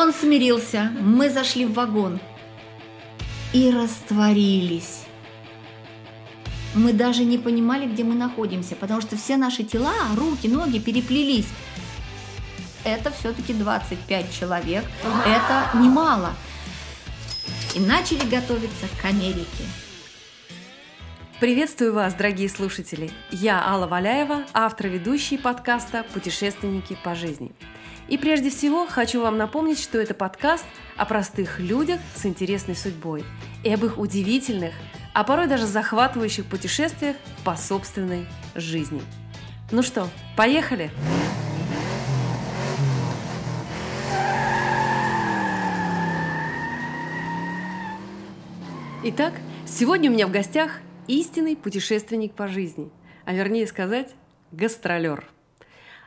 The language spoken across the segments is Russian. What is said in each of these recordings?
Он смирился, мы зашли в вагон и растворились. Мы даже не понимали, где мы находимся, потому что все наши тела, руки, ноги переплелись. Это все-таки 25 человек, это немало. И начали готовиться к Америке. Приветствую вас, дорогие слушатели! Я Алла Валяева, автор и ведущий подкаста «Путешественники по жизни». И прежде всего хочу вам напомнить, что это подкаст о простых людях с интересной судьбой и об их удивительных, а порой даже захватывающих путешествиях по собственной жизни. Ну что, поехали! Итак, сегодня у меня в гостях истинный путешественник по жизни, а вернее сказать, гастролер –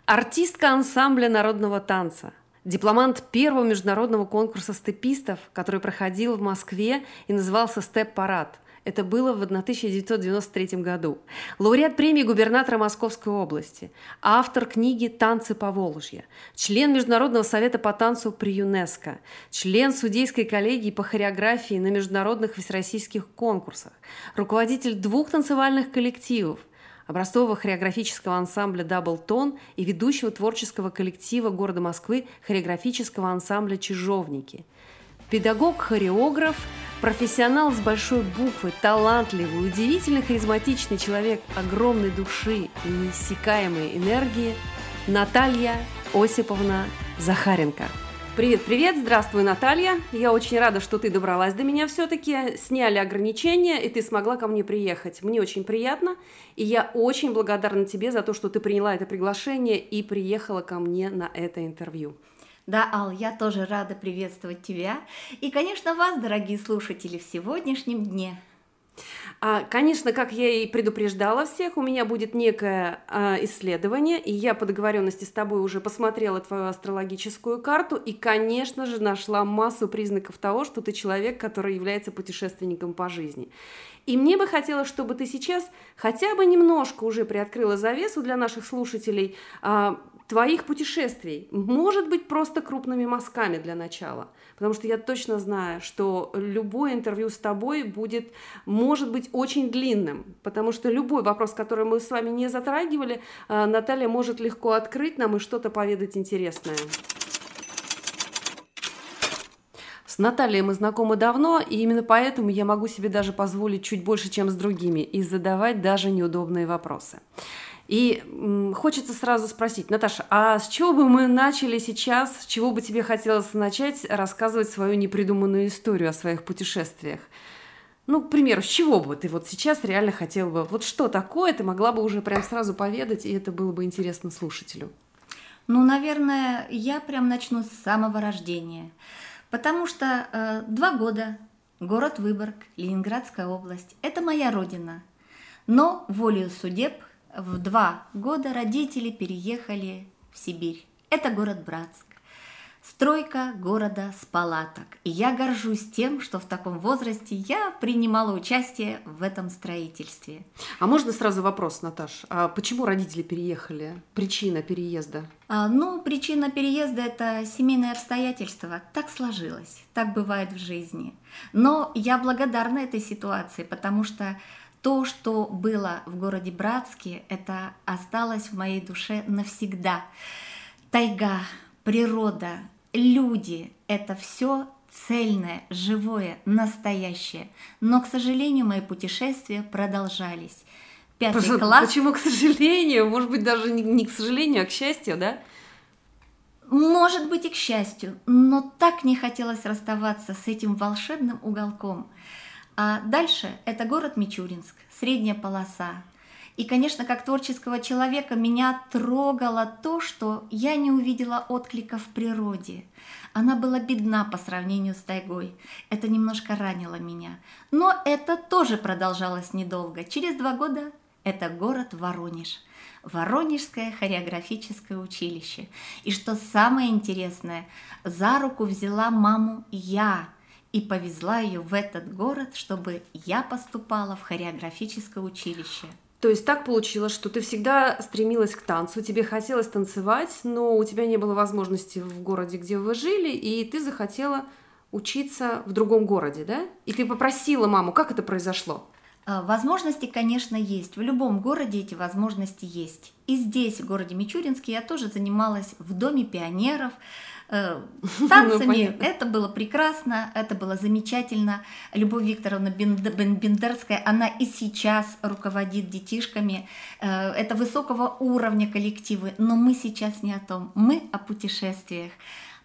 Артистка ансамбля народного танца, дипломант первого международного конкурса степистов, который проходил в Москве и назывался «Степ-парад». Это было в 1993 году. Лауреат премии губернатора Московской области, автор книги «Танцы по Волжье», член Международного совета по танцу при ЮНЕСКО, член судейской коллегии по хореографии на международных всероссийских конкурсах, руководитель двух танцевальных коллективов – образцового хореографического ансамбля «Дабл Тон» и ведущего творческого коллектива города Москвы хореографического ансамбля «Чижовники». Педагог-хореограф, профессионал с большой буквы, талантливый, удивительно харизматичный человек огромной души и неиссякаемой энергии Наталья Осиповна Захаренко – Привет, привет, здравствуй, Наталья. Я очень рада, что ты добралась до меня все-таки. Сняли ограничения, и ты смогла ко мне приехать. Мне очень приятно, и я очень благодарна тебе за то, что ты приняла это приглашение и приехала ко мне на это интервью. Да, Ал, я тоже рада приветствовать тебя и, конечно, вас, дорогие слушатели, в сегодняшнем дне. А, конечно, как я и предупреждала всех, у меня будет некое а, исследование, и я по договоренности с тобой уже посмотрела твою астрологическую карту, и, конечно же, нашла массу признаков того, что ты человек, который является путешественником по жизни. И мне бы хотелось, чтобы ты сейчас хотя бы немножко уже приоткрыла завесу для наших слушателей а, твоих путешествий. Может быть, просто крупными мазками для начала – потому что я точно знаю, что любое интервью с тобой будет, может быть, очень длинным, потому что любой вопрос, который мы с вами не затрагивали, э, Наталья может легко открыть нам и что-то поведать интересное. С Натальей мы знакомы давно, и именно поэтому я могу себе даже позволить чуть больше, чем с другими, и задавать даже неудобные вопросы. И хочется сразу спросить, Наташа, а с чего бы мы начали сейчас, с чего бы тебе хотелось начать рассказывать свою непридуманную историю о своих путешествиях? Ну, к примеру, с чего бы ты вот сейчас реально хотела бы, вот что такое ты могла бы уже прям сразу поведать, и это было бы интересно слушателю? Ну, наверное, я прям начну с самого рождения, потому что э, два года, город Выборг, Ленинградская область, это моя родина. Но волею судеб – в два года родители переехали в Сибирь. Это город Братск. Стройка города с палаток. И я горжусь тем, что в таком возрасте я принимала участие в этом строительстве. А можно сразу вопрос, Наташ? А почему родители переехали? Причина переезда? А, ну, причина переезда – это семейное обстоятельство. Так сложилось, так бывает в жизни. Но я благодарна этой ситуации, потому что то, что было в городе Братске, это осталось в моей душе навсегда. Тайга, природа, люди – это все цельное, живое, настоящее. Но, к сожалению, мои путешествия продолжались. Пятый Почему, класс. Почему, к сожалению? Может быть, даже не, не к сожалению, а к счастью, да? Может быть и к счастью, но так не хотелось расставаться с этим волшебным уголком – а дальше это город Мичуринск, средняя полоса. И, конечно, как творческого человека меня трогало то, что я не увидела отклика в природе. Она была бедна по сравнению с тайгой. Это немножко ранило меня. Но это тоже продолжалось недолго. Через два года это город Воронеж. Воронежское хореографическое училище. И что самое интересное, за руку взяла маму я – и повезла ее в этот город, чтобы я поступала в хореографическое училище. То есть так получилось, что ты всегда стремилась к танцу, тебе хотелось танцевать, но у тебя не было возможности в городе, где вы жили, и ты захотела учиться в другом городе, да? И ты попросила маму, как это произошло? А, возможности, конечно, есть. В любом городе эти возможности есть. И здесь, в городе Мичуринске, я тоже занималась в Доме пионеров, э, ну, танцами. это было прекрасно, это было замечательно. Любовь Викторовна Бендерская, она и сейчас руководит детишками. Э, это высокого уровня коллективы, но мы сейчас не о том. Мы о путешествиях.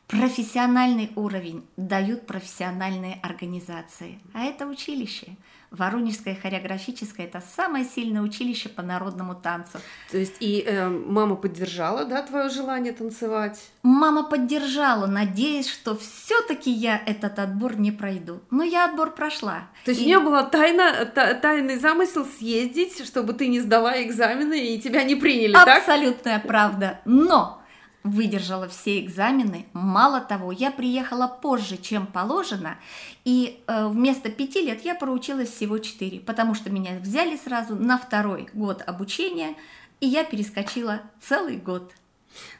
Профессиональный уровень дают профессиональные организации, а это училище. Воронежское хореографическое – это самое сильное училище по народному танцу. То есть и э, мама поддержала, да, твое желание танцевать? Мама поддержала, надеясь, что все-таки я этот отбор не пройду. Но я отбор прошла. То есть и... у нее была тайна, та, тайный замысел съездить, чтобы ты не сдала экзамены и тебя не приняли, Абсолютная так? Абсолютная правда. Но выдержала все экзамены. Мало того, я приехала позже, чем положено, и э, вместо пяти лет я проучилась всего четыре, потому что меня взяли сразу на второй год обучения, и я перескочила целый год.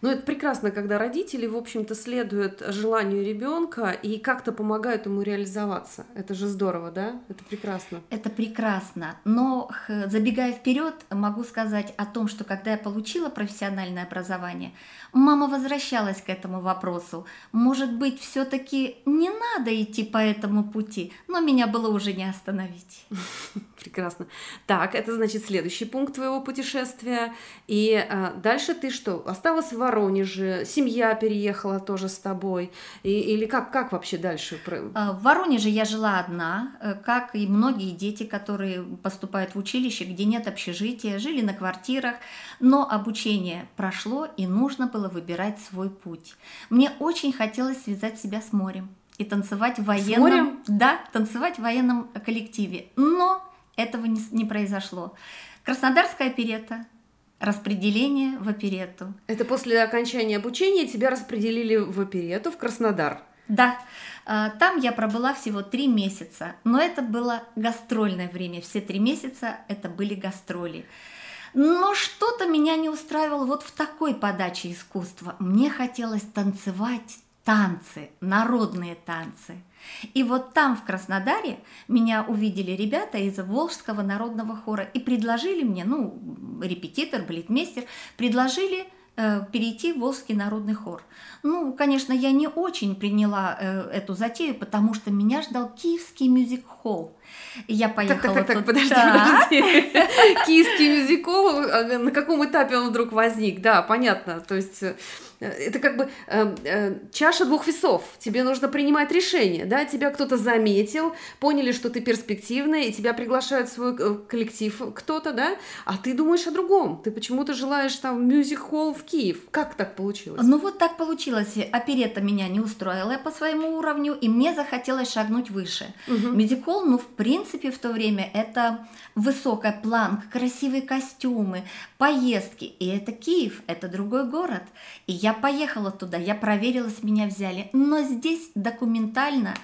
Ну, это прекрасно, когда родители, в общем-то, следуют желанию ребенка и как-то помогают ему реализоваться. Это же здорово, да? Это прекрасно. Это прекрасно. Но, забегая вперед, могу сказать о том, что когда я получила профессиональное образование, мама возвращалась к этому вопросу. Может быть, все-таки не надо идти по этому пути, но меня было уже не остановить. Прекрасно. Так, это значит следующий пункт твоего путешествия. И а, дальше ты что? Осталась в Воронеже, семья переехала тоже с тобой. И, или как, как вообще дальше? А, в Воронеже я жила одна, э, как и многие дети, которые поступают в училище, где нет общежития, жили на квартирах. Но обучение прошло, и нужно было выбирать свой путь. Мне очень хотелось связать себя с морем и танцевать в военном, да, танцевать в военном коллективе. Но этого не, не произошло. Краснодарская оперета, распределение в оперету. Это после окончания обучения тебя распределили в оперету в Краснодар? Да, а, там я пробыла всего три месяца, но это было гастрольное время, все три месяца это были гастроли. Но что-то меня не устраивало вот в такой подаче искусства. Мне хотелось танцевать танцы, народные танцы. И вот там, в Краснодаре, меня увидели ребята из Волжского народного хора и предложили мне, ну, репетитор, балетмейстер, предложили э, перейти в Волжский народный хор. Ну, конечно, я не очень приняла э, эту затею, потому что меня ждал Киевский мюзик-холл. Я поехала так, так, так, так, подожди, подожди. Киевский мюзикл, а, на каком этапе он вдруг возник? Да, понятно. То есть э, это как бы э, э, чаша двух весов. Тебе нужно принимать решение, да? Тебя кто-то заметил, поняли, что ты перспективная, и тебя приглашают в свой э, коллектив кто-то, да? А ты думаешь о другом. Ты почему-то желаешь там мюзик-холл в Киев. Как так получилось? Ну вот так получилось. Оперета меня не устроила по своему уровню, и мне захотелось шагнуть выше. Угу. Мюзик-холл, ну в принципе в то время это высокая планка, красивые костюмы, поездки. И это Киев, это другой город. И я поехала туда, я проверила, с меня взяли. Но здесь документально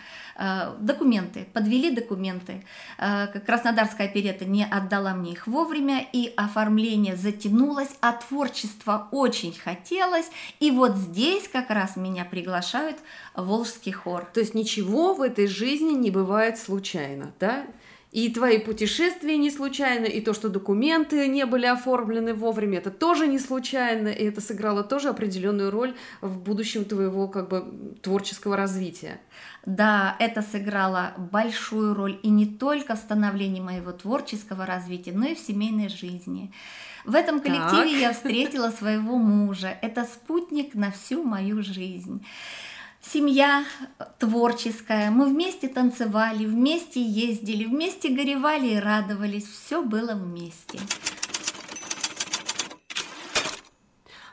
документы, подвели документы. Э, Краснодарская оперета не отдала мне их вовремя, и оформление затянулось, а творчество очень хотелось. И вот здесь как раз меня приглашают в Волжский хор. То есть ничего в этой жизни не бывает случайно, да? И твои путешествия не случайно, и то, что документы не были оформлены вовремя, это тоже не случайно, и это сыграло тоже определенную роль в будущем твоего как бы творческого развития. Да, это сыграло большую роль и не только в становлении моего творческого развития, но и в семейной жизни. В этом коллективе так. я встретила своего мужа. Это спутник на всю мою жизнь семья творческая, мы вместе танцевали, вместе ездили, вместе горевали и радовались, все было вместе.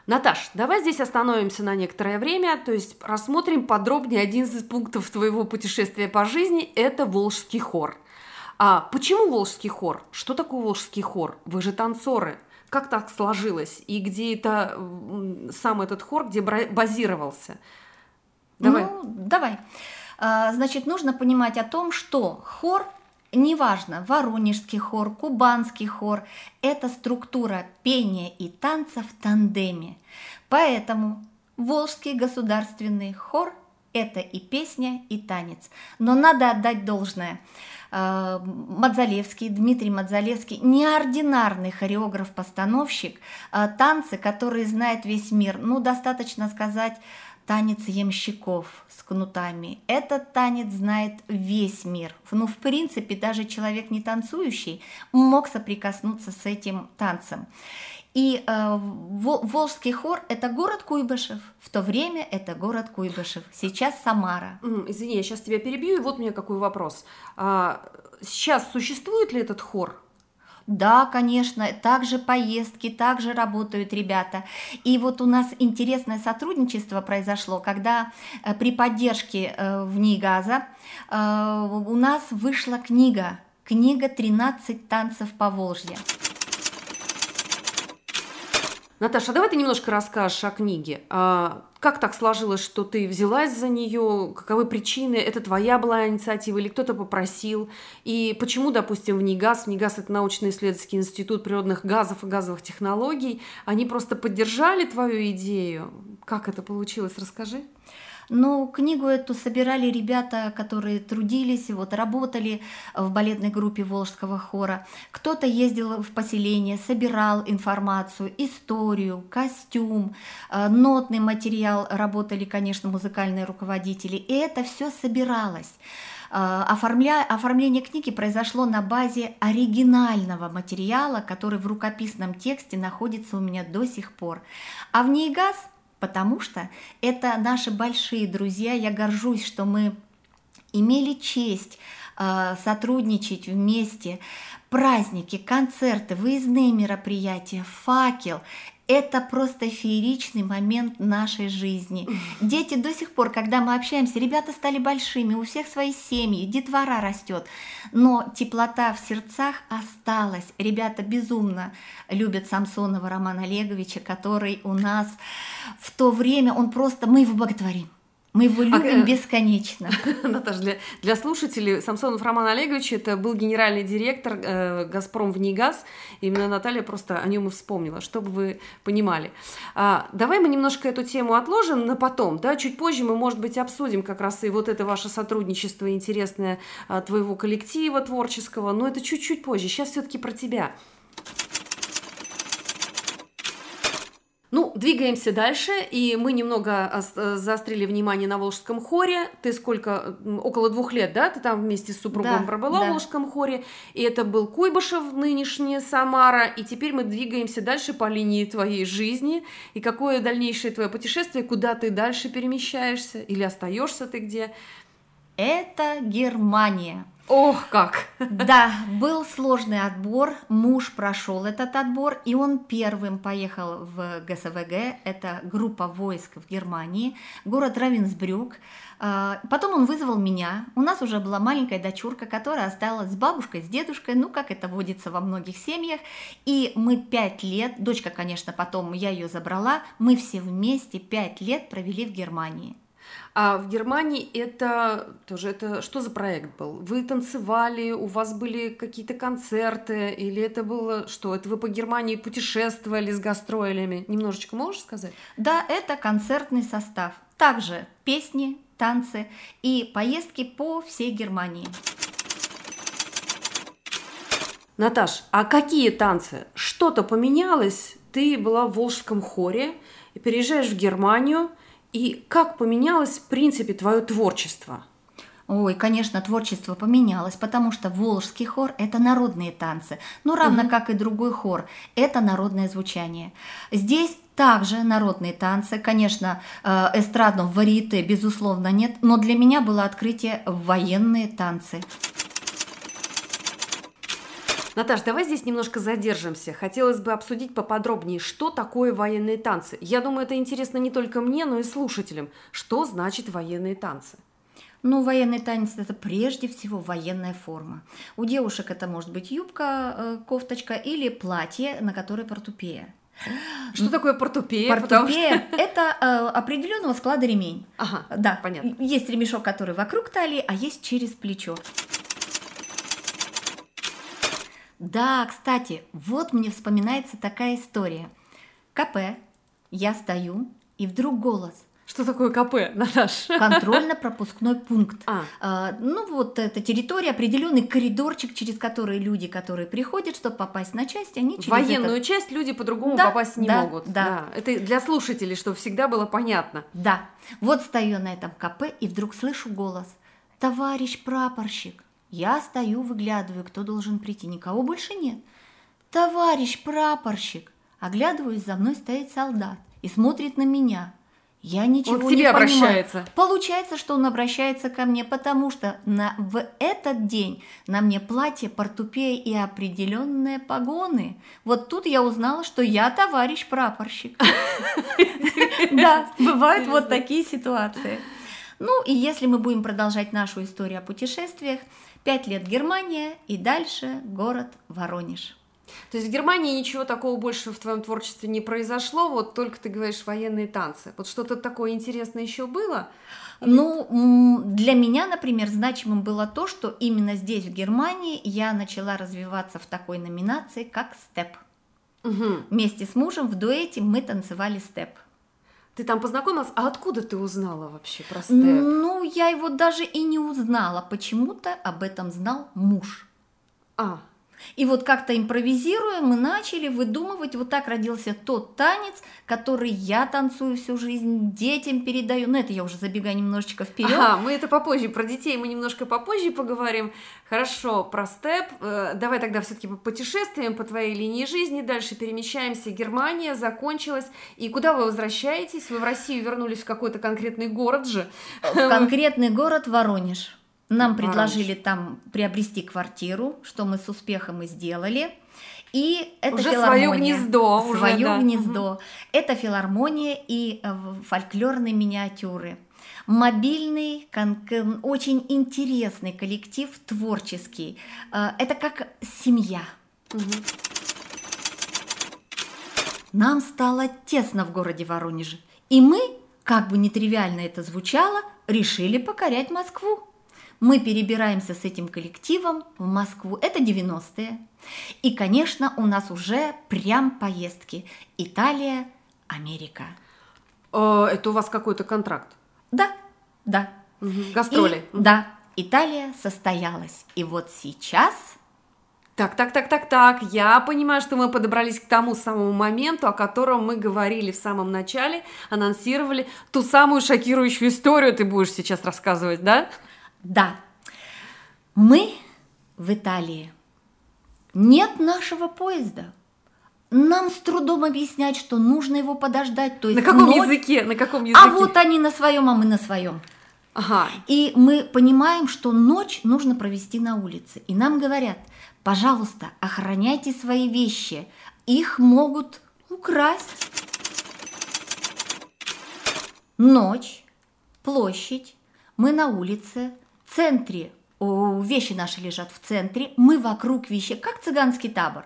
Наташ, давай здесь остановимся на некоторое время, то есть рассмотрим подробнее один из пунктов твоего путешествия по жизни – это Волжский хор. А почему Волжский хор? Что такое Волжский хор? Вы же танцоры. Как так сложилось? И где это сам этот хор, где базировался? Давай. Ну, давай. А, значит, нужно понимать о том, что хор неважно, воронежский хор, кубанский хор, это структура пения и танца в тандеме. Поэтому Волжский государственный хор – это и песня, и танец. Но надо отдать должное. Э, Мадзалевский, Дмитрий Мадзалевский, неординарный хореограф-постановщик, э, танцы, которые знает весь мир. Ну, достаточно сказать танец ямщиков с кнутами. Этот танец знает весь мир. Ну, в принципе, даже человек не танцующий мог соприкоснуться с этим танцем. И э, Волжский хор – это город Куйбышев. В то время это город Куйбышев. Сейчас Самара. Извини, я сейчас тебя перебью. И вот у меня какой вопрос. А, сейчас существует ли этот хор? Да, конечно, также поездки, также работают ребята. И вот у нас интересное сотрудничество произошло, когда э, при поддержке э, в НИИГАЗа э, у нас вышла книга, книга «13 танцев по Волжье». Наташа, а давай ты немножко расскажешь о книге. А, как так сложилось, что ты взялась за нее? Каковы причины? Это твоя была инициатива или кто-то попросил? И почему, допустим, в НИГАЗ, в НИГАЗ это научно-исследовательский институт природных газов и газовых технологий, они просто поддержали твою идею? Как это получилось? Расскажи. Но книгу эту собирали ребята, которые трудились, вот работали в балетной группе Волжского хора. Кто-то ездил в поселение, собирал информацию, историю, костюм, э, нотный материал, работали, конечно, музыкальные руководители. И это все собиралось. Э, оформля... Оформление книги произошло на базе оригинального материала, который в рукописном тексте находится у меня до сих пор. А в НИИГАЗ потому что это наши большие друзья. Я горжусь, что мы имели честь э, сотрудничать вместе. Праздники, концерты, выездные мероприятия, факел это просто фееричный момент нашей жизни. Дети до сих пор, когда мы общаемся, ребята стали большими, у всех свои семьи, детвора растет, но теплота в сердцах осталась. Ребята безумно любят Самсонова Романа Олеговича, который у нас в то время, он просто, мы его боготворим. Мы его любим а, бесконечно. Наташа, для, для слушателей, Самсонов Роман Олегович это был генеральный директор э, «Газпром» в НИГАЗ. Именно Наталья просто о нем и вспомнила, чтобы вы понимали. А, давай мы немножко эту тему отложим на потом. Да? Чуть позже мы, может быть, обсудим как раз и вот это ваше сотрудничество интересное а, твоего коллектива творческого. Но это чуть-чуть позже. Сейчас все-таки про тебя. Ну, двигаемся дальше, и мы немного заострили внимание на Волжском хоре. Ты сколько, около двух лет, да, ты там вместе с супругом да, пробыла да. в Волжском хоре, и это был Куйбышев, нынешняя Самара, и теперь мы двигаемся дальше по линии твоей жизни, и какое дальнейшее твое путешествие, куда ты дальше перемещаешься, или остаешься ты где? Это Германия. Ох, как! Да, был сложный отбор, муж прошел этот отбор, и он первым поехал в ГСВГ, это группа войск в Германии, город Равенсбрюк. А, потом он вызвал меня, у нас уже была маленькая дочурка, которая осталась с бабушкой, с дедушкой, ну, как это водится во многих семьях, и мы пять лет, дочка, конечно, потом я ее забрала, мы все вместе пять лет провели в Германии. А в Германии это тоже это что за проект был? Вы танцевали, у вас были какие-то концерты, или это было что? Это вы по Германии путешествовали с гастролями? Немножечко можешь сказать? Да, это концертный состав. Также песни, танцы и поездки по всей Германии. Наташ, а какие танцы? Что-то поменялось? Ты была в Волжском хоре переезжаешь в Германию – и как поменялось, в принципе, твое творчество? Ой, конечно, творчество поменялось, потому что Волжский хор – это народные танцы, ну, равно угу. как и другой хор, это народное звучание. Здесь также народные танцы, конечно, э, эстрадного варьете, безусловно, нет, но для меня было открытие военные танцы. Наташ, давай здесь немножко задержимся. Хотелось бы обсудить поподробнее, что такое военные танцы. Я думаю, это интересно не только мне, но и слушателям. Что значит военные танцы? Ну, военный танец – это прежде всего военная форма. У девушек это может быть юбка, э, кофточка или платье, на которой портупея. Что такое портупея? Портупея что... – это э, определенного склада ремень. Ага, да, понятно. Есть ремешок, который вокруг талии, а есть через плечо. Да, кстати, вот мне вспоминается такая история. КП, я стою, и вдруг голос. Что такое КП, Наташ? Контрольно-пропускной пункт. А. А, ну вот это территория, определенный коридорчик, через который люди, которые приходят, чтобы попасть на часть, они через военную этот- часть люди по-другому Да, попасть не да, могут. да. Это для слушателей, чтобы всегда было понятно. Да, вот стою на этом КП и вдруг слышу голос. Товарищ прапорщик. Я стою, выглядываю, кто должен прийти. Никого больше нет. Товарищ прапорщик. Оглядываюсь, за мной стоит солдат и смотрит на меня. Я ничего Он к не тебе понимаю. обращается. Получается, что он обращается ко мне, потому что на, в этот день на мне платье, портупея и определенные погоны. Вот тут я узнала, что я товарищ прапорщик. Да, бывают вот такие ситуации. Ну и если мы будем продолжать нашу историю о путешествиях, пять лет Германия и дальше город Воронеж. То есть в Германии ничего такого больше в твоем творчестве не произошло, вот только ты говоришь военные танцы. Вот что-то такое интересное еще было? Ну, для меня, например, значимым было то, что именно здесь, в Германии, я начала развиваться в такой номинации, как степ. Мгм. Вместе с мужем в дуэте мы танцевали степ. Ты там познакомилась? А откуда ты узнала вообще про степ? Ну, я его даже и не узнала. Почему-то об этом знал муж. А, И вот как-то импровизируя, мы начали выдумывать, вот так родился тот танец, который я танцую всю жизнь, детям передаю. Ну, это я уже забегаю немножечко вперед. Ага, мы это попозже, про детей мы немножко попозже поговорим. Хорошо, про степ. Э, Давай тогда все-таки по путешествиям по твоей линии жизни. Дальше перемещаемся. Германия закончилась. И куда вы возвращаетесь? Вы в Россию вернулись в какой-то конкретный город же. В конкретный город Воронеж. Нам Воронеж. предложили там приобрести квартиру, что мы с успехом и сделали. И это Уже филармония. своё гнездо, уже, Своё да. гнездо. Это филармония и э, фольклорные миниатюры. Мобильный, очень интересный коллектив, творческий. Э, Это как семья. Нам стало тесно в городе Воронеже. И мы, как бы нетривиально это звучало, решили покорять Москву. Мы перебираемся с этим коллективом в Москву. Это 90-е. И, конечно, у нас уже прям поездки. Италия, Америка. Э, Это у вас какой-то контракт? Да, да. Мгм. Гастроли. И- да, Италия состоялась. И вот сейчас Так, так, так, так, так. Я понимаю, что мы подобрались к тому самому моменту, о котором мы говорили в самом начале, анонсировали ту самую шокирующую историю. Ты будешь сейчас рассказывать, да? Да, мы в Италии. Нет нашего поезда. Нам с трудом объяснять, что нужно его подождать. То есть На каком ночь- языке? На каком языке? А вот они на своем, а мы на своем. Ага. И мы понимаем, что ночь нужно провести на улице. И нам говорят, пожалуйста, охраняйте свои вещи. Их могут украсть. Ночь, площадь, мы на улице, в центре, о, вещи наши лежат в центре, мы вокруг вещей, как цыганский табор.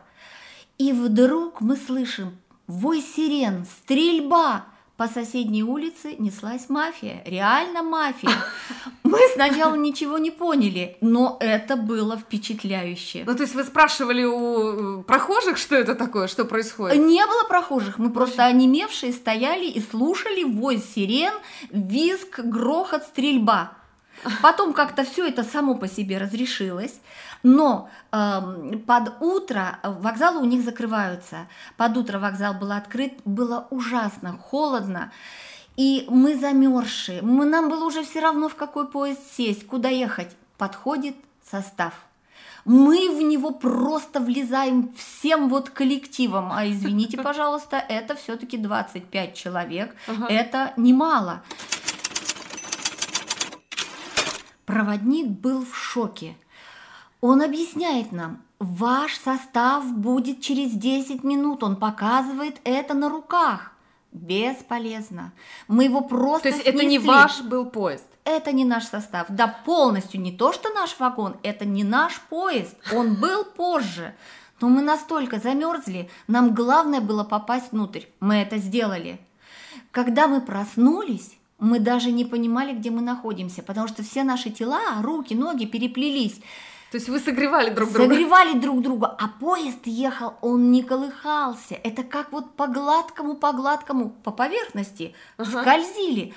И вдруг мы слышим вой сирен, стрельба. По соседней улице неслась мафия, реально мафия. Мы сначала ничего не поняли, но это было впечатляюще. Ну, то есть вы спрашивали у э, прохожих, что это такое, что происходит? Не было прохожих, мы просто онемевшие стояли и слушали вой сирен, визг, грохот, стрельба. Потом как-то все это само по себе разрешилось, но эм, под утро вокзалы у них закрываются. Под утро вокзал был открыт, было ужасно холодно, и мы замерзшие. Мы, нам было уже все равно, в какой поезд сесть, куда ехать. Подходит состав. Мы в него просто влезаем всем вот коллективом. А извините, пожалуйста, это все-таки 25 человек. Ага. Это немало. Проводник был в шоке. Он объясняет нам, ваш состав будет через 10 минут. Он показывает это на руках. Бесполезно. Мы его просто То есть это не снесли. ваш был поезд? Это не наш состав. Да полностью не то, что наш вагон, это не наш поезд. Он был позже. Но мы настолько замерзли, нам главное было попасть внутрь. Мы это сделали. Когда мы проснулись, мы даже не понимали, где мы находимся, потому что все наши тела, руки, ноги переплелись. То есть вы согревали друг друга? Согревали друг друга, а поезд ехал, он не колыхался. Это как вот по гладкому, по гладкому, по поверхности Ага. скользили.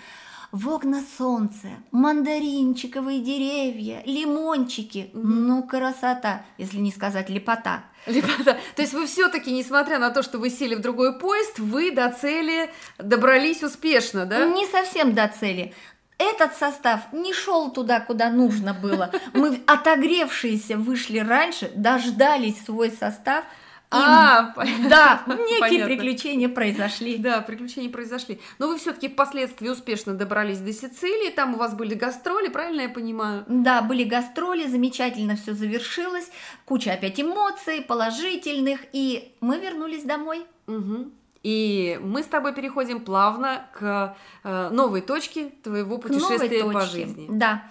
В окна солнце, мандаринчиковые деревья, лимончики. Ну, красота, если не сказать лепота. Ребята, то есть вы все-таки, несмотря на то, что вы сели в другой поезд, вы до цели добрались успешно, да? Не совсем до цели. Этот состав не шел туда, куда нужно было. Мы, отогревшиеся, вышли раньше, дождались свой состав. А, понятно. да, некие Понятно. приключения произошли. Да, приключения произошли. Но вы все-таки впоследствии успешно добрались до Сицилии, там у вас были гастроли, правильно я понимаю? Да, были гастроли, замечательно все завершилось, куча опять эмоций положительных, и мы вернулись домой. Мгм. И мы с тобой переходим плавно к э, новой точке твоего К новой путешествия по точке. жизни. Да.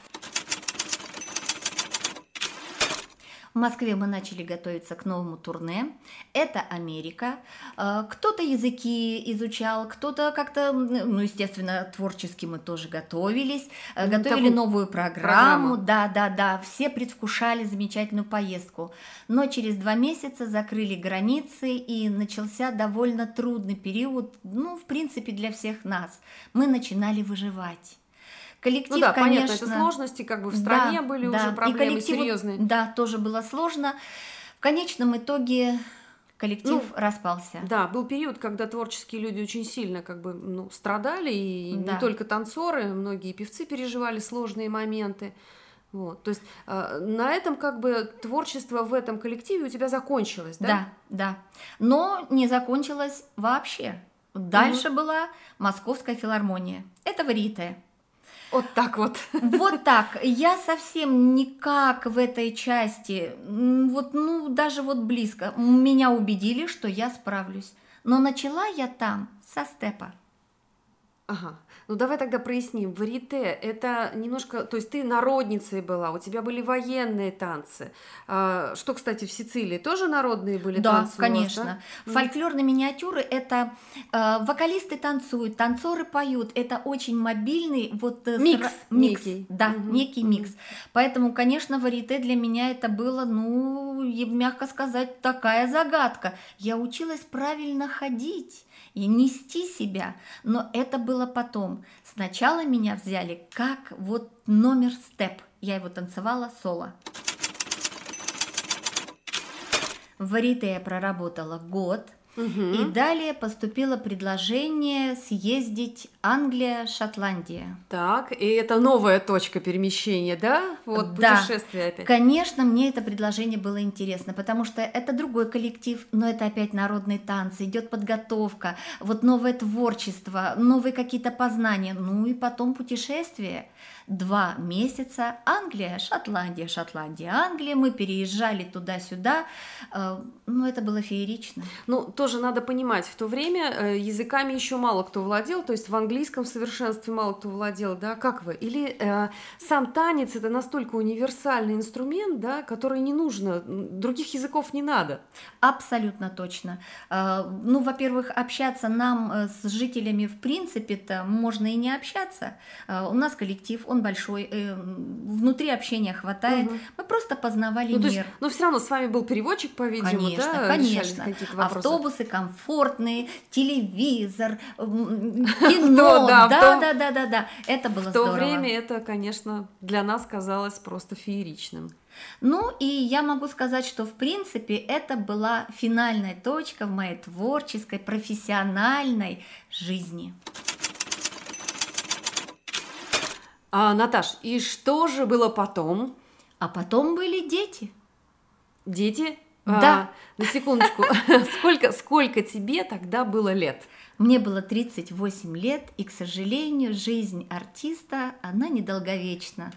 В Москве мы начали готовиться к новому турне. Это Америка. Э, Кто-то языки изучал, кто-то как-то, ну, естественно, творчески мы тоже готовились, э, Мгм, готовили новую программу. Да, да, да. Все предвкушали замечательную поездку. Но через два месяца закрыли границы и начался довольно трудный период, ну, в принципе, для всех нас. Мы начинали выживать. Коллектив, Ну да, конечно, понятно, это сложности, как бы в стране да, были да. уже И проблемы коллективу, серьезные. Да, тоже было сложно. В конечном итоге коллектив Ну, распался. Да, был период, когда творческие люди очень сильно как бы ну, страдали, и Да. не только танцоры, многие певцы переживали сложные моменты. Вот, то есть э, на этом как бы творчество в этом коллективе у тебя закончилось, да? Да, да. Но не закончилось вообще. Дальше была Московская филармония. Это варьете. Вот так вот. Вот так. Я совсем никак в этой части, вот, ну, даже вот близко. Меня убедили, что я справлюсь. Но начала я там со степа. Ага. Ну давай тогда проясним. Варите – это немножко, то есть ты народницей была, у тебя были военные танцы. А, что, кстати, в Сицилии тоже народные были Да, танцы? у вас, конечно. да? Мгм. Фольклорные миниатюры это э, вокалисты танцуют, танцоры поют. Это очень мобильный вот э, Микс сра- микс, некий. да, Мгм, некий микс. Поэтому, конечно, варите для меня это было, ну, мягко сказать, такая загадка. Я училась правильно ходить и нести себя, но это было потом. Сначала меня взяли как вот номер степ. Я его танцевала соло. В варите я проработала год, Мгм. и далее поступило предложение съездить Англия, Шотландия. Так, и это новая точка перемещения, да? Вот Да. путешествие опять. Конечно, мне это предложение было интересно, потому что это другой коллектив, но это опять народные танцы, идет подготовка, вот новое творчество, новые какие-то познания, ну и потом путешествие. Два месяца Англия, Шотландия, Шотландия, Англия. Мы переезжали туда-сюда. Э, Ну, это было феерично. Ну, тоже надо понимать, в то время э, языками еще мало кто владел, то есть в английском в совершенстве мало кто владел, да? Как вы? Или э, сам танец это настолько универсальный инструмент, да, который не нужно, других языков не надо. Абсолютно точно. Э, Ну, во-первых, общаться нам с жителями в принципе-то можно и не общаться. У нас коллектив, он большой, э, внутри общения хватает. Мгм. Мы просто познавали Ну, то есть, мир. но все равно с вами был переводчик, по-видимому, Конечно, да? конечно. вопросы. Автобусы комфортные, телевизор, кино. да, Да, да, да, да. Это было В то здорово. время это, конечно, для нас казалось просто фееричным. Ну и я могу сказать, что в принципе это была финальная точка в моей творческой, профессиональной жизни. А, Наташ, и что же было потом? А потом были дети. Дети? Да. А, на секундочку. Сколько, сколько тебе тогда было лет? Мне было 38 лет, и, к сожалению, жизнь артиста, она недолговечна.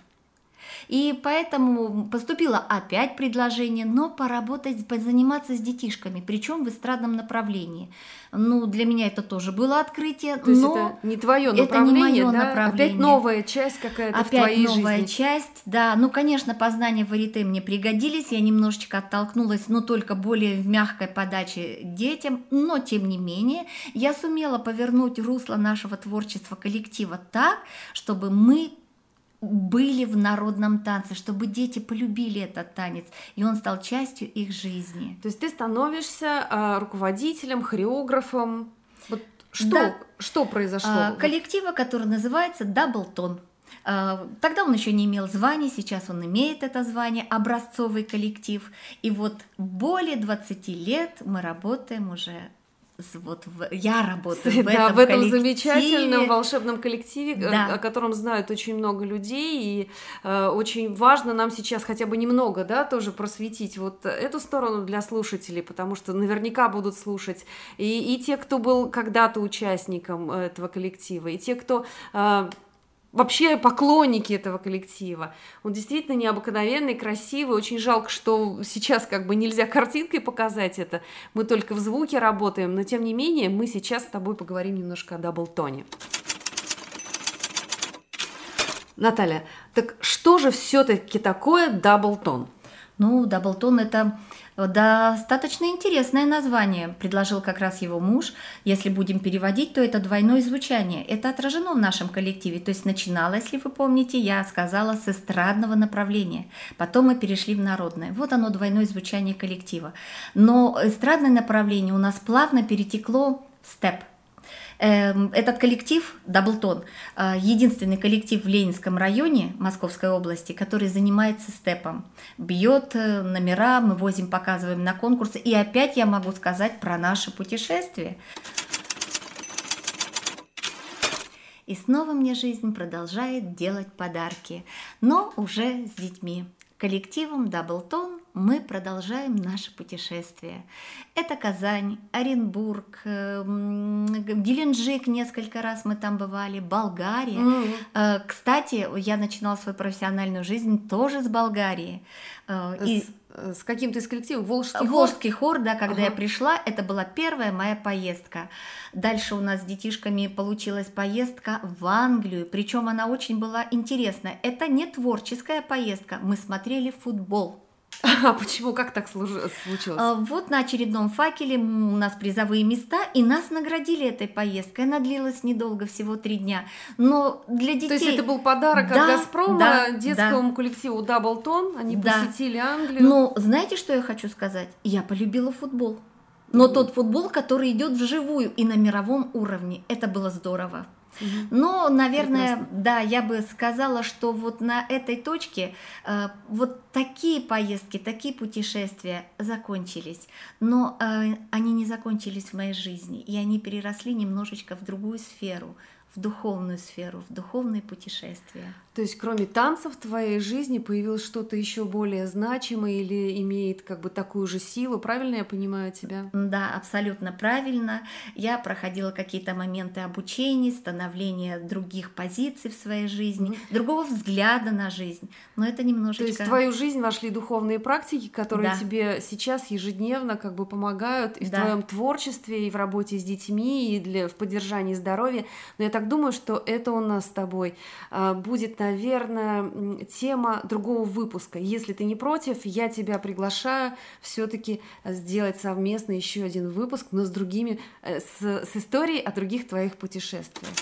И поэтому поступило опять предложение, но поработать, позаниматься с детишками, причем в эстрадном направлении. Ну, для меня это тоже было открытие, То есть но это не твое это не направление, моё да? направление. Опять новая часть какая-то в Опять твоей новая жизни. часть, да. Ну, конечно, познания варите мне пригодились. Я немножечко оттолкнулась, но только более в мягкой подаче детям. Но, тем не менее, я сумела повернуть русло нашего творчества коллектива так, чтобы мы были в народном танце, чтобы дети полюбили этот танец, и он стал частью их жизни. То есть ты становишься э, руководителем, хореографом. Вот что, Да. что произошло? А, коллектива, который называется Даблтон. А, Тогда он еще не имел звания, сейчас он имеет это звание, образцовый коллектив. И вот более 20 лет мы работаем уже, вот в- я работаю в да, этом в этом коллективе. замечательном волшебном коллективе, э, Да. о котором знают очень много людей, и э, очень важно нам сейчас хотя бы немного, да, тоже просветить вот эту сторону для слушателей, потому что наверняка будут слушать и, и те, кто был когда-то участником этого коллектива, и те, кто э, вообще поклонники этого коллектива. Он действительно необыкновенный, красивый. Очень жалко, что сейчас как бы нельзя картинкой показать это. Мы только в звуке работаем, но тем не менее мы сейчас с тобой поговорим немножко о Double Tone. Наталья, так что же все-таки такое Double Tone? Ну, Double Tone это достаточно интересное название, предложил как раз его муж. Если будем переводить, то это двойное звучание. Это отражено в нашем коллективе. То есть начинала, если вы помните, я сказала с эстрадного направления. Потом мы перешли в народное. Вот оно двойное звучание коллектива. Но эстрадное направление у нас плавно перетекло в степ. Эм, Этот коллектив, Даблтон, э, единственный коллектив в Ленинском районе Московской области, который занимается степом. Бьет э, номера, мы возим, показываем на конкурсы. И опять я могу сказать про наше путешествие. И снова мне жизнь продолжает делать подарки, но уже с детьми. Коллективом Даблтон мы продолжаем наше путешествие. Это Казань, Оренбург, эм, Геленджик несколько раз мы там бывали, Болгария. Э, Кстати, я начинала свою профессиональную жизнь тоже с Болгарии. Э, И С, э, с каким-то из коллективов Волжский хор? Волжский хор, да, когда я Ага. пришла, это была первая моя поездка. Дальше у нас с детишками получилась поездка в Англию, причем она очень была интересная. Это не творческая поездка, мы смотрели футбол. А почему, как так случилось? А, Вот на очередном факеле у нас призовые места, и нас наградили этой поездкой. Она длилась недолго, всего три дня. Но для детей... То есть это был подарок Да, от Газпрома да, детскому коллективу Даблтон. Они Да. посетили Англию. Но знаете, что я хочу сказать? Я полюбила футбол. Но тот футбол, который идет вживую и на мировом уровне, это было здорово. Но, наверное, да, я бы сказала, что вот на этой точке э, вот такие поездки, такие путешествия закончились. Но э, они не закончились в моей жизни, и они переросли немножечко в другую сферу, в духовную сферу, в духовные путешествия. То есть, кроме танцев в твоей жизни появилось что-то еще более значимое или имеет как бы такую же силу? Правильно я понимаю тебя? Да, абсолютно правильно. Я проходила какие-то моменты обучения, становления других позиций в своей жизни, Мгм. другого взгляда на жизнь. Но это То немножечко... есть в твою жизнь вошли духовные практики, которые Да. тебе сейчас ежедневно как бы помогают и в Да. твоем творчестве, и в работе с детьми, и для, в поддержании здоровья. Но я так думаю, что это у нас с тобой а, будет, наверное, тема другого выпуска. Если ты не против, я тебя приглашаю все-таки сделать совместно еще один выпуск, но с другими, э, с, с историей о других твоих путешествиях.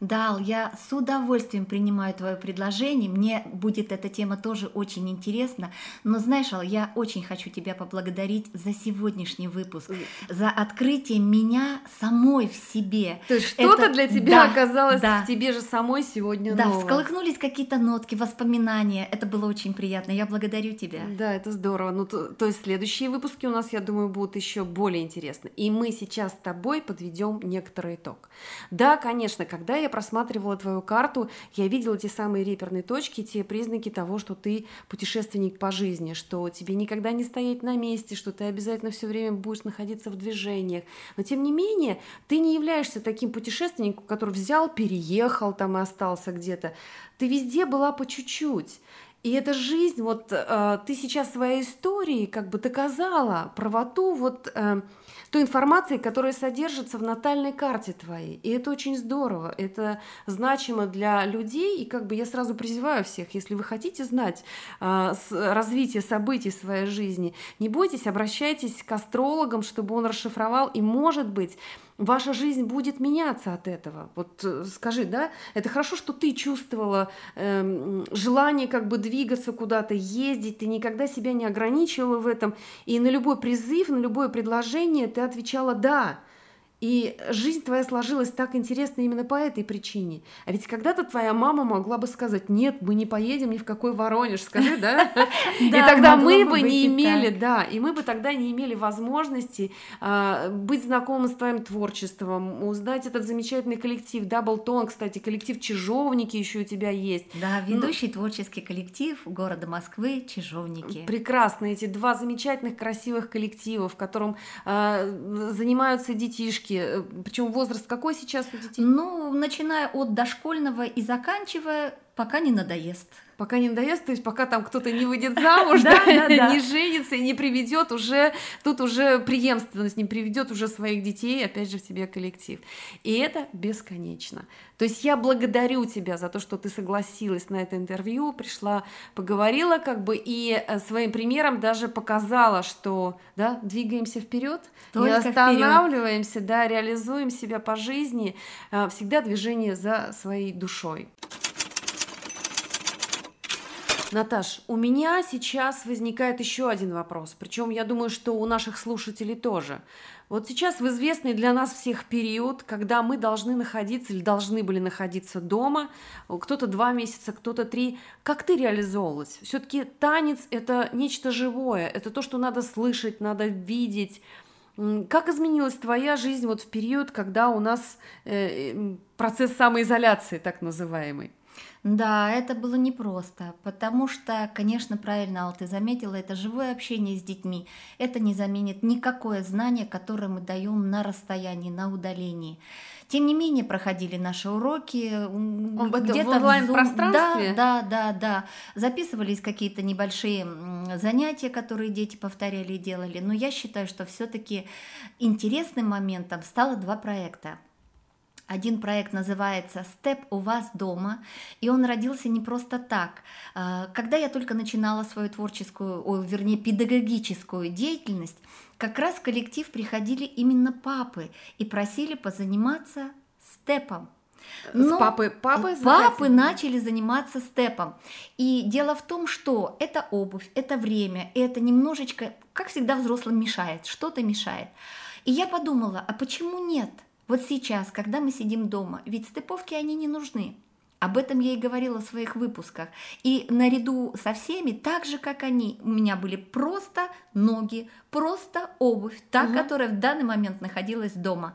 Да, Ал, я с удовольствием принимаю твое предложение. Мне будет эта тема тоже очень интересна. Но знаешь, Ал, я очень хочу тебя поблагодарить за сегодняшний выпуск, за открытие меня самой в себе. То есть что-то Это- для тебя да, оказалось да. в тебе же самой сегодня Да, нового. всколыхнулись какие-то нотки, воспоминания. Это было очень приятно. Я благодарю тебя. Да, это здорово. Ну, то, то есть следующие выпуски у нас, я думаю, будут еще более интересны. И мы сейчас с тобой подведем некоторый итог. Да, конечно, когда я просматривала твою карту, я видела те самые реперные точки, те признаки того, что ты путешественник по жизни, что тебе никогда не стоять на месте, что ты обязательно все время будешь находиться в движениях. Но тем не менее, ты не являешься таким путешественником, который взял, переехал там и остался где-то. Ты везде была по чуть-чуть. И эта жизнь, вот э, ты сейчас своей историей как бы доказала правоту вот э, той информации, которая содержится в натальной карте твоей. И это очень здорово, это значимо для людей. И как бы я сразу призываю всех, если вы хотите знать э, развитие событий в своей жизни, не бойтесь, обращайтесь к астрологам, чтобы он расшифровал. И, может быть, ваша жизнь будет меняться от этого. Вот э, скажи, да, это хорошо, что ты чувствовала э, желание как бы двигаться куда-то, ездить, ты никогда себя не ограничивала в этом, и на любой призыв, на любое предложение ты отвечала «да». И жизнь твоя сложилась так интересно именно по этой причине. А ведь когда-то твоя мама могла бы сказать, нет, мы не поедем ни в какой Воронеж, скажи, да? И тогда мы бы не имели, да, и мы бы тогда не имели возможности а, быть знакомы с твоим творчеством, узнать этот замечательный коллектив, Даблтон, кстати, коллектив Чижовники еще у тебя есть. Да, ведущий творческий коллектив города Москвы Чижовники. Прекрасно, эти два замечательных, красивых коллектива, в котором а, занимаются детишки, девочки, э, причем возраст какой сейчас у детей? Ну, начиная от дошкольного и заканчивая, пока не надоест пока не надоест, то есть пока там кто-то не выйдет замуж, не женится и не приведет уже, тут уже преемственность, не приведет уже своих детей, опять же, в тебе коллектив. И это бесконечно. То есть я благодарю тебя за то, что ты согласилась на это интервью, пришла, поговорила как бы и э, своим примером даже показала, что да, двигаемся вперед, не останавливаемся, вперед. да, реализуем себя по жизни, э, всегда движение за своей душой. Наташ, у меня сейчас возникает еще один вопрос, причем я думаю, что у наших слушателей тоже. Вот сейчас в известный для нас всех период, когда мы должны находиться или должны были находиться дома, кто-то два месяца, кто-то три. Как ты реализовывалась? Все-таки танец это нечто живое, это то, что надо слышать, надо видеть. Как изменилась твоя жизнь вот в период, когда у нас э, процесс самоизоляции так называемый? Да, это было непросто, потому что, конечно, правильно, Ал, ты заметила, это живое общение с детьми. Это не заменит никакое знание, которое мы даем на расстоянии, на удалении. Тем не менее, проходили наши уроки где-то в онлайн-пространстве. Да, да, да, да. Записывались какие-то небольшие занятия, которые дети повторяли и делали. Но я считаю, что все-таки интересным моментом стало два проекта. Один проект называется «Степ у вас дома», и он родился не просто так. А, когда я только начинала свою творческую, о, вернее, педагогическую деятельность, как раз в коллектив приходили именно папы и просили позаниматься степом. Но С папы, папы, папы начали заниматься степом. И дело в том, что это обувь, это время, это немножечко, как всегда, взрослым мешает, что-то мешает. И я подумала, а почему нет? Вот сейчас, когда мы сидим дома, ведь стыповки они не нужны. Об этом я и говорила в своих выпусках. И наряду со всеми, так же, как они, у меня были просто ноги, просто обувь, та, угу. которая в данный момент находилась дома.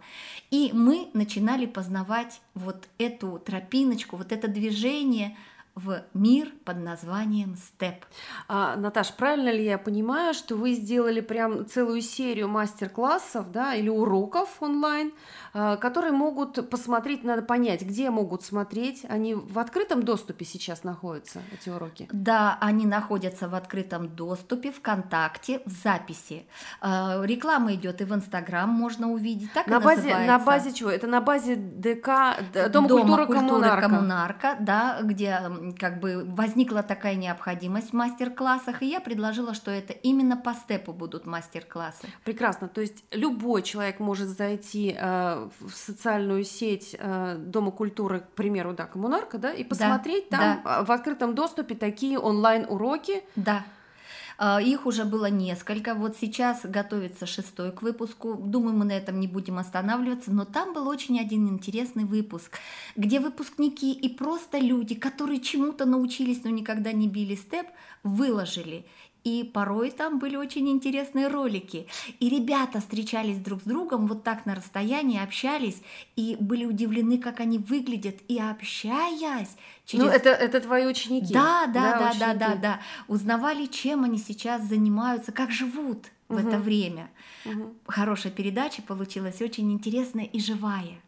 И мы начинали познавать вот эту тропиночку, вот это движение – в мир под названием степ. А, Наташ, правильно ли я понимаю, что вы сделали прям целую серию мастер-классов, да, или уроков онлайн, а, которые могут посмотреть, надо понять, где могут смотреть, они в открытом доступе сейчас находятся, эти уроки? Да, они находятся в открытом доступе, ВКонтакте, в записи. А, реклама идет и в Инстаграм, можно увидеть, так на базе, называется. На базе чего? Это на базе ДК, Дома, Дома культуры, культуры коммунарка. коммунарка, да, где как бы возникла такая необходимость в мастер-классах, и я предложила, что это именно по степу будут мастер-классы. Прекрасно. То есть любой человек может зайти э, в социальную сеть э, Дома культуры, к примеру, да, коммунарка, да, и посмотреть да, там да. в открытом доступе такие онлайн-уроки. Да. А, их уже было несколько. Вот сейчас готовится шестой к выпуску. Думаю, мы на этом не будем останавливаться. Но там был очень один интересный выпуск, где выпускники и просто люди, которые чему-то научились, но никогда не били степ, выложили. И порой там были очень интересные ролики. И ребята встречались друг с другом вот так на расстоянии, общались и были удивлены, как они выглядят. И общаясь через... Ну, это, это твои ученики. Да, да, да, да, да, да, да. Узнавали, чем они сейчас занимаются, как живут в угу. это время. Угу. Хорошая передача получилась, очень интересная и живая.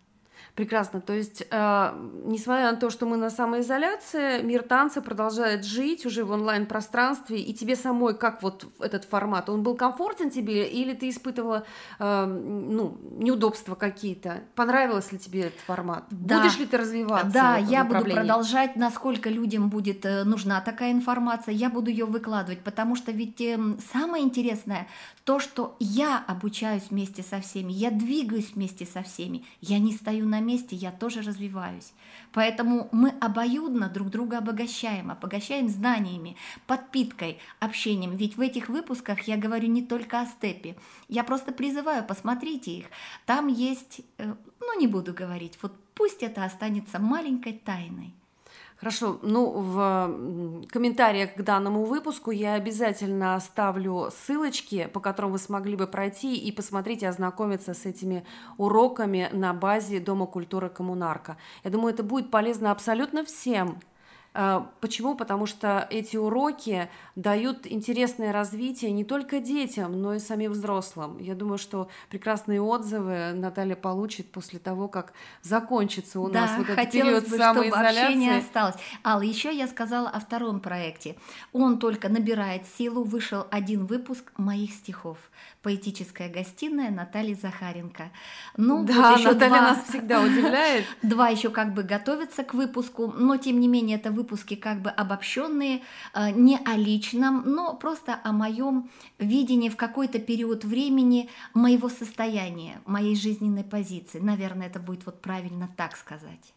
Прекрасно. То есть, э, несмотря на то, что мы на самоизоляции, мир танца продолжает жить уже в онлайн-пространстве, и тебе самой как вот этот формат, он был комфортен тебе, или ты испытывала э, ну, неудобства какие-то? Понравилось ли тебе этот формат? Да. Будешь ли ты развиваться? Да, я буду продолжать, насколько людям будет э, нужна такая информация, я буду ее выкладывать, потому что ведь э, самое интересное то, что я обучаюсь вместе со всеми, я двигаюсь вместе со всеми, я не стою на месте, я тоже развиваюсь. Поэтому мы обоюдно друг друга обогащаем, обогащаем знаниями, подпиткой, общением. Ведь в этих выпусках я говорю не только о степе. Я просто призываю, посмотрите их. Там есть, э, ну не буду говорить, вот пусть это останется маленькой тайной. Хорошо, ну в комментариях к данному выпуску я обязательно оставлю ссылочки, по которым вы смогли бы пройти и посмотреть и ознакомиться с этими уроками на базе Дома культуры Коммунарка. Я думаю, это будет полезно абсолютно всем, почему? Потому что эти уроки дают интересное развитие не только детям, но и самим взрослым. Я думаю, что прекрасные отзывы Наталья получит после того, как закончится у да, нас вот этот период бы, самоизоляции. не осталось. Алла, еще я сказала о втором проекте. Он только набирает силу. Вышел один выпуск моих стихов. Поэтическая гостиная Натальи Захаренко. Ну, да, вот еще Наталья два... нас всегда удивляет. Два еще как бы готовятся к выпуску, но тем не менее это выпуски как бы обобщенные, э, не о личном, но просто о моем видении в какой-то период времени моего состояния, моей жизненной позиции. Наверное, это будет вот правильно так сказать.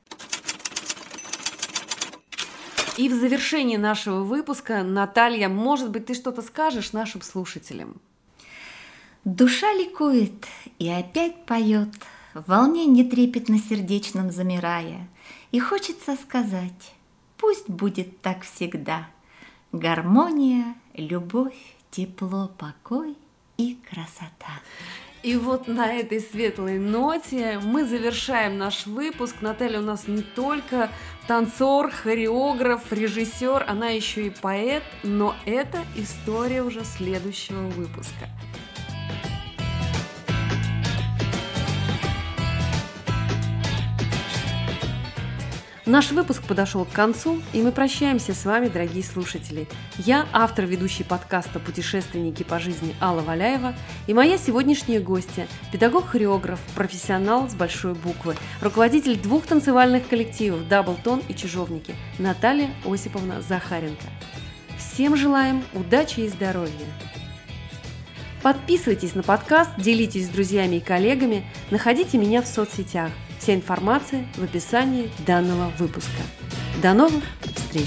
И в завершении нашего выпуска, Наталья, может быть, ты что-то скажешь нашим слушателям? Душа ликует и опять поет, в волнении трепетно сердечном замирая, и хочется сказать, пусть будет так всегда. Гармония, любовь, тепло, покой и красота. И вот на этой светлой ноте мы завершаем наш выпуск. Наталья у нас не только танцор, хореограф, режиссер, она еще и поэт, но это история уже следующего выпуска. Наш выпуск подошел к концу, и мы прощаемся с вами, дорогие слушатели. Я автор ведущей подкаста «Путешественники по жизни» Алла Валяева и моя сегодняшняя гостья – педагог-хореограф, профессионал с большой буквы, руководитель двух танцевальных коллективов «Даблтон» и «Чижовники» Наталья Осиповна Захаренко. Всем желаем удачи и здоровья! Подписывайтесь на подкаст, делитесь с друзьями и коллегами, находите меня в соцсетях – Вся информация в описании данного выпуска. До новых встреч!